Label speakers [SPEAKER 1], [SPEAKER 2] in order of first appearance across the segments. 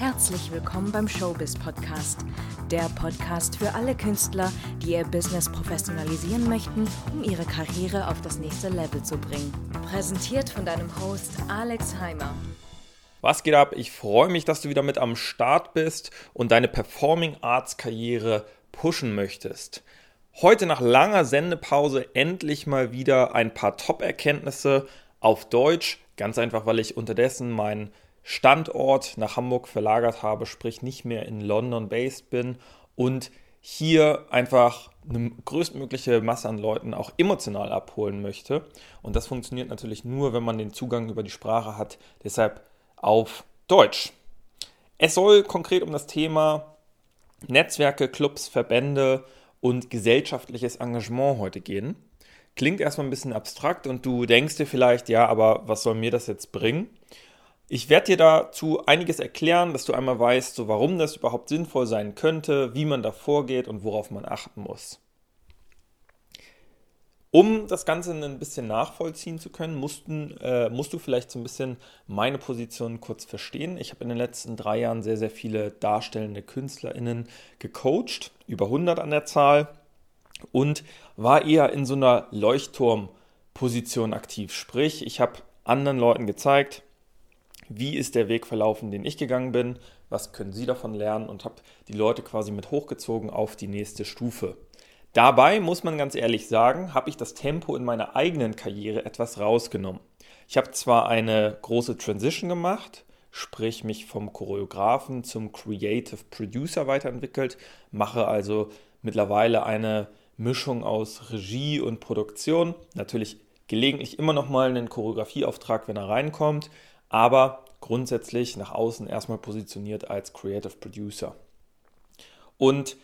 [SPEAKER 1] Herzlich willkommen beim Showbiz Podcast, der Podcast für alle Künstler, die ihr Business professionalisieren möchten, um ihre Karriere auf das nächste Level zu bringen. Präsentiert von deinem Host Alex Heimer.
[SPEAKER 2] Was geht ab? Ich freue mich, dass du wieder mit am Start bist und deine Performing Arts Karriere pushen möchtest. Heute nach langer Sendepause endlich mal wieder ein paar Top-Erkenntnisse auf Deutsch. Ganz einfach, weil ich unterdessen meinen Standort nach Hamburg verlagert habe, sprich nicht mehr in London based bin und hier einfach eine größtmögliche Masse an Leuten auch emotional abholen möchte. Und das funktioniert natürlich nur, wenn man den Zugang über die Sprache hat. Deshalb auf Deutsch. Es soll konkret um das Thema Netzwerke, Clubs, Verbände und gesellschaftliches Engagement heute gehen. Klingt erstmal ein bisschen abstrakt und du denkst dir vielleicht, ja, aber was soll mir das jetzt bringen? Ich werde dir dazu einiges erklären, dass du einmal weißt, so warum das überhaupt sinnvoll sein könnte, wie man da vorgeht und worauf man achten muss. Um das Ganze ein bisschen nachvollziehen zu können, mussten, äh, musst du vielleicht so ein bisschen meine Position kurz verstehen. Ich habe in den letzten drei Jahren sehr, sehr viele darstellende KünstlerInnen gecoacht, über 100 an der Zahl, und war eher in so einer Leuchtturmposition aktiv. Sprich, ich habe anderen Leuten gezeigt, wie ist der Weg verlaufen, den ich gegangen bin, was können sie davon lernen und habe die Leute quasi mit hochgezogen auf die nächste Stufe. Dabei muss man ganz ehrlich sagen, habe ich das Tempo in meiner eigenen Karriere etwas rausgenommen. Ich habe zwar eine große Transition gemacht, sprich mich vom Choreografen zum Creative Producer weiterentwickelt, mache also mittlerweile eine Mischung aus Regie und Produktion, natürlich gelegentlich immer noch mal einen Choreografieauftrag, wenn er reinkommt, aber grundsätzlich nach außen erstmal positioniert als Creative Producer. Und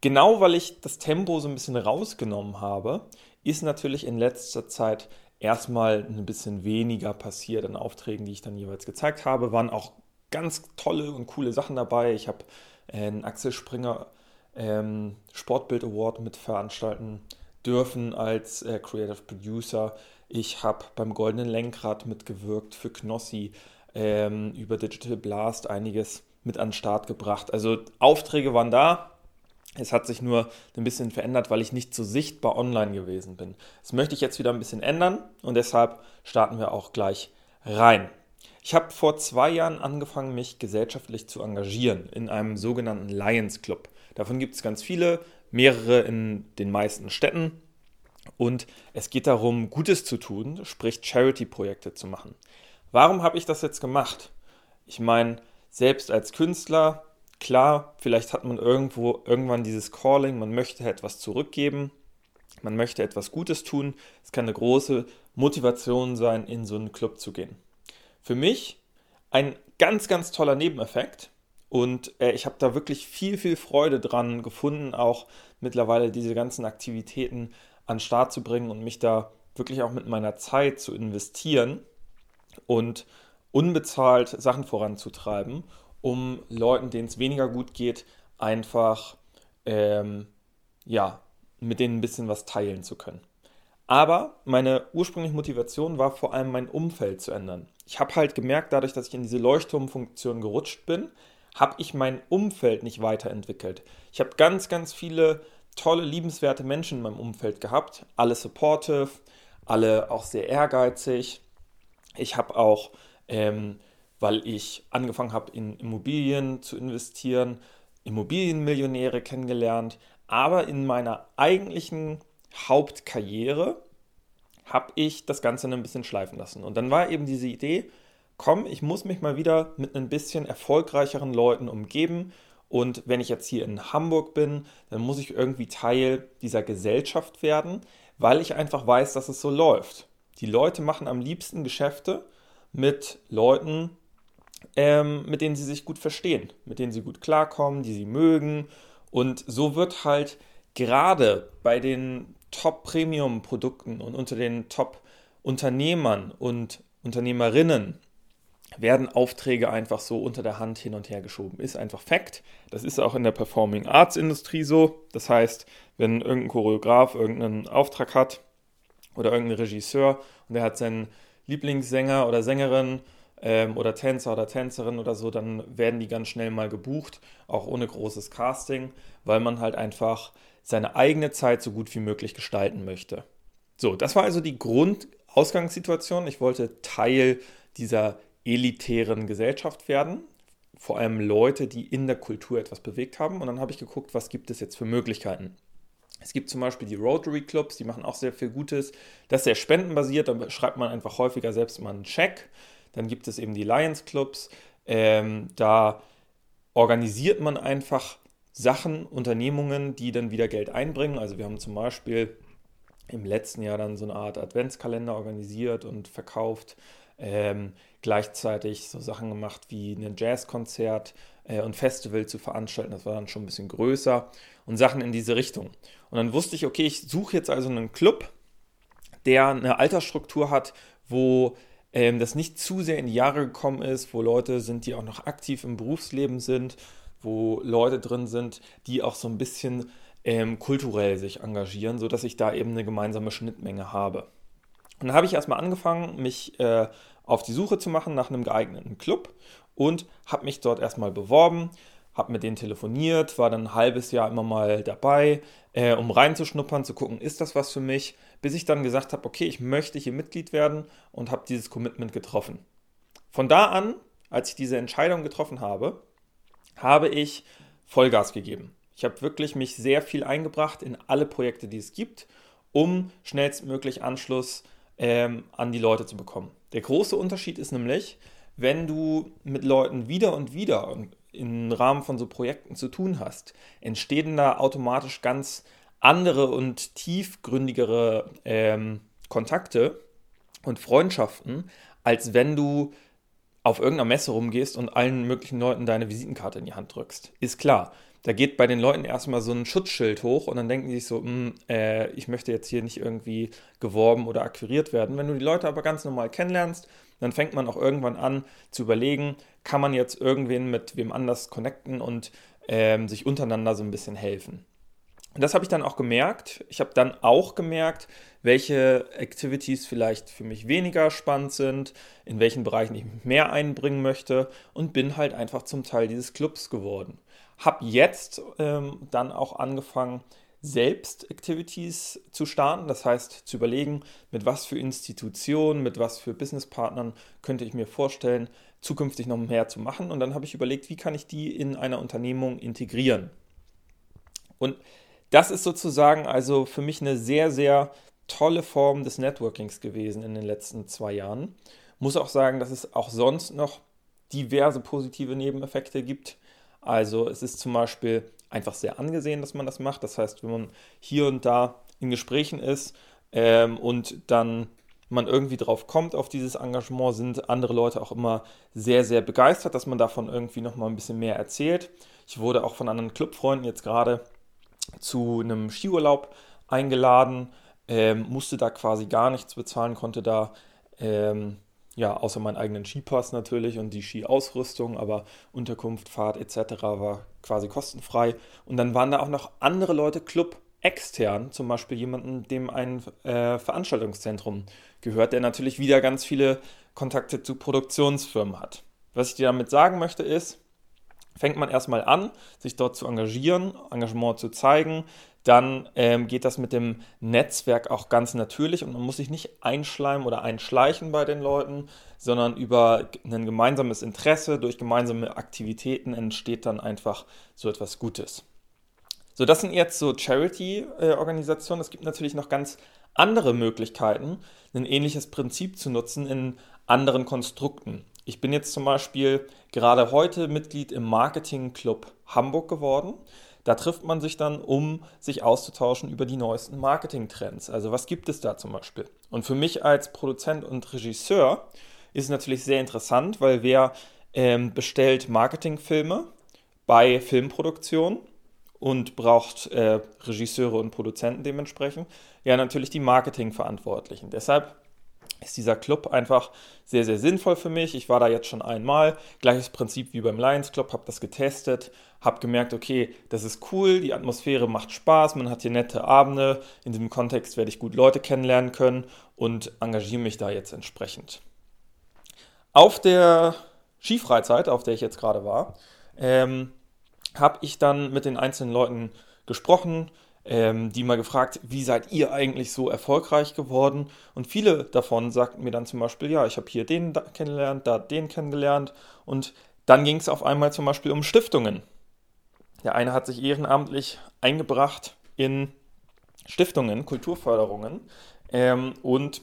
[SPEAKER 2] genau weil ich das Tempo so ein bisschen rausgenommen habe, ist natürlich in letzter Zeit erstmal ein bisschen weniger passiert an Aufträgen, die ich dann jeweils gezeigt habe. Waren auch ganz tolle und coole Sachen dabei. Ich habe einen Axel Springer ähm, Sportbild Award mit veranstalten dürfen als äh, Creative Producer. Ich habe beim Goldenen Lenkrad mitgewirkt für Knossi, ähm, über Digital Blast einiges mit an den Start gebracht. Also Aufträge waren da. Es hat sich nur ein bisschen verändert, weil ich nicht so sichtbar online gewesen bin. Das möchte ich jetzt wieder ein bisschen ändern und deshalb starten wir auch gleich rein. Ich habe vor zwei Jahren angefangen, mich gesellschaftlich zu engagieren in einem sogenannten Lions Club. Davon gibt es ganz viele, mehrere in den meisten Städten. Und es geht darum, Gutes zu tun, sprich Charity-Projekte zu machen. Warum habe ich das jetzt gemacht? Ich meine, selbst als Künstler, klar, vielleicht hat man irgendwo irgendwann dieses Calling, man möchte etwas zurückgeben, man möchte etwas Gutes tun. Es kann eine große Motivation sein, in so einen Club zu gehen. Für mich ein ganz, ganz toller Nebeneffekt. Und äh, ich habe da wirklich viel, viel Freude dran gefunden, auch mittlerweile diese ganzen Aktivitäten an den Start zu bringen und mich da wirklich auch mit meiner Zeit zu investieren und unbezahlt Sachen voranzutreiben, um Leuten, denen es weniger gut geht, einfach ähm, ja, mit denen ein bisschen was teilen zu können. Aber meine ursprüngliche Motivation war vor allem mein Umfeld zu ändern. Ich habe halt gemerkt, dadurch, dass ich in diese Leuchtturmfunktion gerutscht bin, habe ich mein Umfeld nicht weiterentwickelt. Ich habe ganz, ganz viele tolle, liebenswerte Menschen in meinem Umfeld gehabt. Alle supportive, alle auch sehr ehrgeizig. Ich habe auch, ähm, weil ich angefangen habe, in Immobilien zu investieren, Immobilienmillionäre kennengelernt. Aber in meiner eigentlichen Hauptkarriere habe ich das Ganze ein bisschen schleifen lassen. Und dann war eben diese Idee, komm, ich muss mich mal wieder mit ein bisschen erfolgreicheren Leuten umgeben und wenn ich jetzt hier in Hamburg bin, dann muss ich irgendwie Teil dieser Gesellschaft werden, weil ich einfach weiß, dass es so läuft. Die Leute machen am liebsten Geschäfte mit Leuten, ähm, mit denen sie sich gut verstehen, mit denen sie gut klarkommen, die sie mögen. Und so wird halt gerade bei den Top-Premium-Produkten und unter den Top-Unternehmern und Unternehmerinnen werden Aufträge einfach so unter der Hand hin und her geschoben. Ist einfach Fakt. Das ist auch in der Performing Arts Industrie so. Das heißt, wenn irgendein Choreograf irgendeinen Auftrag hat oder irgendein Regisseur und der hat seinen Lieblingssänger oder Sängerin ähm, oder Tänzer oder Tänzerin oder so, dann werden die ganz schnell mal gebucht, auch ohne großes Casting, weil man halt einfach seine eigene Zeit so gut wie möglich gestalten möchte. So, das war also die Grundausgangssituation. Ich wollte Teil dieser elitären Gesellschaft werden, vor allem Leute, die in der Kultur etwas bewegt haben. Und dann habe ich geguckt, was gibt es jetzt für Möglichkeiten. Es gibt zum Beispiel die Rotary Clubs, die machen auch sehr viel Gutes. Das ist sehr spendenbasiert, da schreibt man einfach häufiger selbst mal einen Check. Dann gibt es eben die Lions Clubs, ähm, da organisiert man einfach Sachen, Unternehmungen, die dann wieder Geld einbringen. Also wir haben zum Beispiel im letzten Jahr dann so eine Art Adventskalender organisiert und verkauft. Ähm, gleichzeitig so Sachen gemacht wie ein Jazzkonzert äh, und Festival zu veranstalten. Das war dann schon ein bisschen größer und Sachen in diese Richtung. Und dann wusste ich, okay, ich suche jetzt also einen Club, der eine Altersstruktur hat, wo ähm, das nicht zu sehr in die Jahre gekommen ist, wo Leute sind, die auch noch aktiv im Berufsleben sind, wo Leute drin sind, die auch so ein bisschen ähm, kulturell sich engagieren, sodass ich da eben eine gemeinsame Schnittmenge habe. Dann habe ich erstmal angefangen, mich äh, auf die Suche zu machen nach einem geeigneten Club und habe mich dort erstmal beworben, habe mit denen telefoniert, war dann ein halbes Jahr immer mal dabei, äh, um reinzuschnuppern, zu gucken, ist das was für mich, bis ich dann gesagt habe, okay, ich möchte hier Mitglied werden und habe dieses Commitment getroffen. Von da an, als ich diese Entscheidung getroffen habe, habe ich Vollgas gegeben. Ich habe wirklich mich sehr viel eingebracht in alle Projekte, die es gibt, um schnellstmöglich Anschluss ähm, an die Leute zu bekommen. Der große Unterschied ist nämlich, wenn du mit Leuten wieder und wieder im Rahmen von so Projekten zu tun hast, entstehen da automatisch ganz andere und tiefgründigere ähm, Kontakte und Freundschaften, als wenn du auf irgendeiner Messe rumgehst und allen möglichen Leuten deine Visitenkarte in die Hand drückst. Ist klar. Da geht bei den Leuten erstmal so ein Schutzschild hoch und dann denken die sich so, hm, äh, ich möchte jetzt hier nicht irgendwie geworben oder akquiriert werden. Wenn du die Leute aber ganz normal kennenlernst, dann fängt man auch irgendwann an zu überlegen, kann man jetzt irgendwen mit wem anders connecten und ähm, sich untereinander so ein bisschen helfen. Und das habe ich dann auch gemerkt. Ich habe dann auch gemerkt, welche Activities vielleicht für mich weniger spannend sind, in welchen Bereichen ich mich mehr einbringen möchte und bin halt einfach zum Teil dieses Clubs geworden. Habe jetzt ähm, dann auch angefangen, selbst Activities zu starten, das heißt zu überlegen, mit was für Institutionen, mit was für Businesspartnern könnte ich mir vorstellen, zukünftig noch mehr zu machen. Und dann habe ich überlegt, wie kann ich die in einer Unternehmung integrieren. Und das ist sozusagen also für mich eine sehr, sehr tolle Form des Networkings gewesen in den letzten zwei Jahren. Muss auch sagen, dass es auch sonst noch diverse positive Nebeneffekte gibt. Also es ist zum Beispiel einfach sehr angesehen, dass man das macht. Das heißt, wenn man hier und da in Gesprächen ist ähm, und dann man irgendwie drauf kommt auf dieses Engagement, sind andere Leute auch immer sehr, sehr begeistert, dass man davon irgendwie nochmal ein bisschen mehr erzählt. Ich wurde auch von anderen Clubfreunden jetzt gerade zu einem Skiurlaub eingeladen, ähm, musste da quasi gar nichts bezahlen, konnte da ähm, ja, außer meinen eigenen Skipass natürlich und die Skiausrüstung, aber Unterkunft, Fahrt etc. war quasi kostenfrei. Und dann waren da auch noch andere Leute Club extern, zum Beispiel jemanden, dem ein äh, Veranstaltungszentrum gehört, der natürlich wieder ganz viele Kontakte zu Produktionsfirmen hat. Was ich dir damit sagen möchte ist, fängt man erstmal an, sich dort zu engagieren, Engagement zu zeigen, dann ähm, geht das mit dem Netzwerk auch ganz natürlich und man muss sich nicht einschleimen oder einschleichen bei den Leuten, sondern über ein gemeinsames Interesse, durch gemeinsame Aktivitäten entsteht dann einfach so etwas Gutes. So, das sind jetzt so Charity-Organisationen. Es gibt natürlich noch ganz andere Möglichkeiten, ein ähnliches Prinzip zu nutzen in anderen Konstrukten. Ich bin jetzt zum Beispiel gerade heute Mitglied im Marketing Club Hamburg geworden. Da trifft man sich dann, um sich auszutauschen über die neuesten Marketing-Trends. Also was gibt es da zum Beispiel? Und für mich als Produzent und Regisseur ist es natürlich sehr interessant, weil wer ähm, bestellt Marketingfilme bei Filmproduktion und braucht äh, Regisseure und Produzenten dementsprechend, ja natürlich die Marketingverantwortlichen. Deshalb ist dieser Club einfach sehr, sehr sinnvoll für mich. Ich war da jetzt schon einmal. Gleiches Prinzip wie beim Lions Club, habe das getestet, habe gemerkt, okay, das ist cool, die Atmosphäre macht Spaß, man hat hier nette Abende. In diesem Kontext werde ich gut Leute kennenlernen können und engagiere mich da jetzt entsprechend. Auf der Skifreizeit, auf der ich jetzt gerade war, ähm, habe ich dann mit den einzelnen Leuten gesprochen, ähm, die mal gefragt, wie seid ihr eigentlich so erfolgreich geworden? Und viele davon sagten mir dann zum Beispiel, ja, ich habe hier den kennengelernt, da den kennengelernt. Und dann ging es auf einmal zum Beispiel um Stiftungen. Der eine hat sich ehrenamtlich eingebracht in Stiftungen, Kulturförderungen ähm, und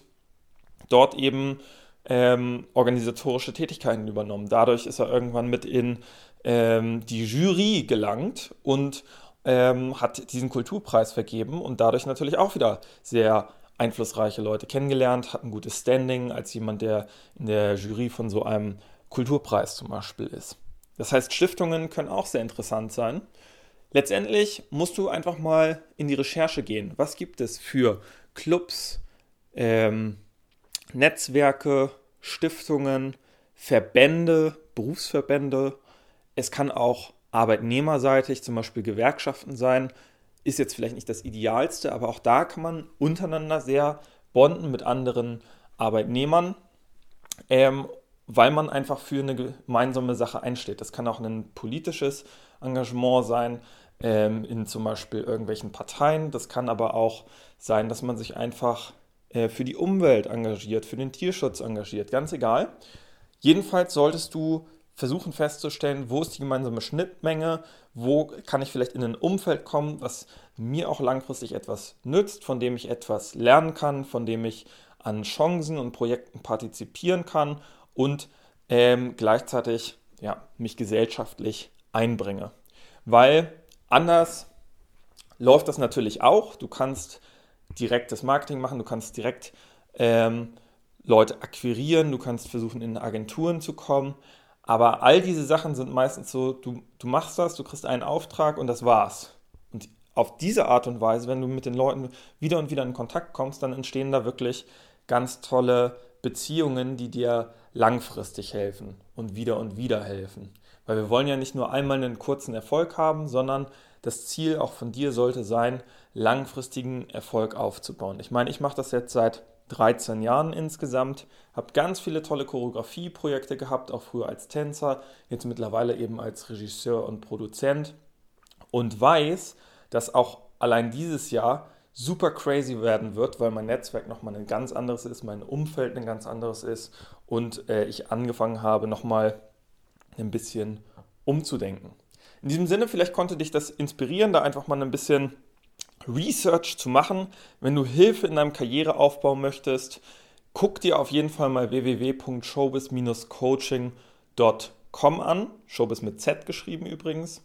[SPEAKER 2] dort eben ähm, organisatorische Tätigkeiten übernommen. Dadurch ist er irgendwann mit in ähm, die Jury gelangt und ähm, hat diesen Kulturpreis vergeben und dadurch natürlich auch wieder sehr einflussreiche Leute kennengelernt, hat ein gutes Standing als jemand, der in der Jury von so einem Kulturpreis zum Beispiel ist. Das heißt, Stiftungen können auch sehr interessant sein. Letztendlich musst du einfach mal in die Recherche gehen. Was gibt es für Clubs, ähm, Netzwerke, Stiftungen, Verbände, Berufsverbände. Es kann auch arbeitnehmerseitig, zum Beispiel Gewerkschaften sein. Ist jetzt vielleicht nicht das Idealste, aber auch da kann man untereinander sehr bonden mit anderen Arbeitnehmern, ähm, weil man einfach für eine gemeinsame Sache einsteht. Das kann auch ein politisches Engagement sein, ähm, in zum Beispiel irgendwelchen Parteien. Das kann aber auch sein, dass man sich einfach äh, für die Umwelt engagiert, für den Tierschutz engagiert, ganz egal. Jedenfalls solltest du versuchen festzustellen, wo ist die gemeinsame Schnittmenge, wo kann ich vielleicht in ein Umfeld kommen, was mir auch langfristig etwas nützt, von dem ich etwas lernen kann, von dem ich an Chancen und Projekten partizipieren kann und ähm, gleichzeitig ja, mich gesellschaftlich einbringe. Weil anders läuft das natürlich auch. Du kannst direktes Marketing machen, du kannst direkt ähm, Leute akquirieren, du kannst versuchen, in Agenturen zu kommen. Aber all diese Sachen sind meistens so, du, du machst das, du kriegst einen Auftrag und das war's. Und auf diese Art und Weise, wenn du mit den Leuten wieder und wieder in Kontakt kommst, dann entstehen da wirklich ganz tolle Beziehungen, die dir langfristig helfen und wieder und wieder helfen. Weil wir wollen ja nicht nur einmal einen kurzen Erfolg haben, sondern das Ziel auch von dir sollte sein, langfristigen Erfolg aufzubauen. Ich meine, ich mache das jetzt seit 13 Jahren insgesamt, habe ganz viele tolle Choreografieprojekte gehabt, auch früher als Tänzer, jetzt mittlerweile eben als Regisseur und Produzent und weiß, dass auch allein dieses Jahr super crazy werden wird, weil mein Netzwerk nochmal ein ganz anderes ist, mein Umfeld ein ganz anderes ist und äh, ich angefangen habe, nochmal ein bisschen umzudenken. In diesem Sinne, vielleicht konnte dich das inspirieren, da einfach mal ein bisschen Research zu machen. Wenn du Hilfe in deinem Karriereaufbau möchtest, guck dir auf jeden Fall mal www.showbiz-coaching.com an. Showbiz mit Z geschrieben übrigens.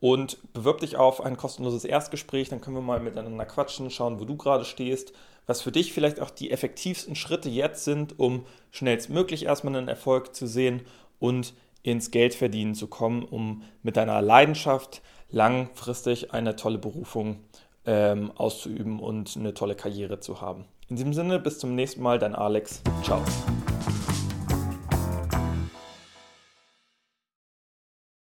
[SPEAKER 2] Und bewirb dich auf ein kostenloses Erstgespräch, dann können wir mal miteinander quatschen, schauen, wo du gerade stehst, was für dich vielleicht auch die effektivsten Schritte jetzt sind, um schnellstmöglich erstmal einen Erfolg zu sehen und ins Geldverdienen zu kommen, um mit deiner Leidenschaft langfristig eine tolle Berufung ähm, auszuüben und eine tolle Karriere zu haben. In diesem Sinne, bis zum nächsten Mal, dein Alex. Ciao.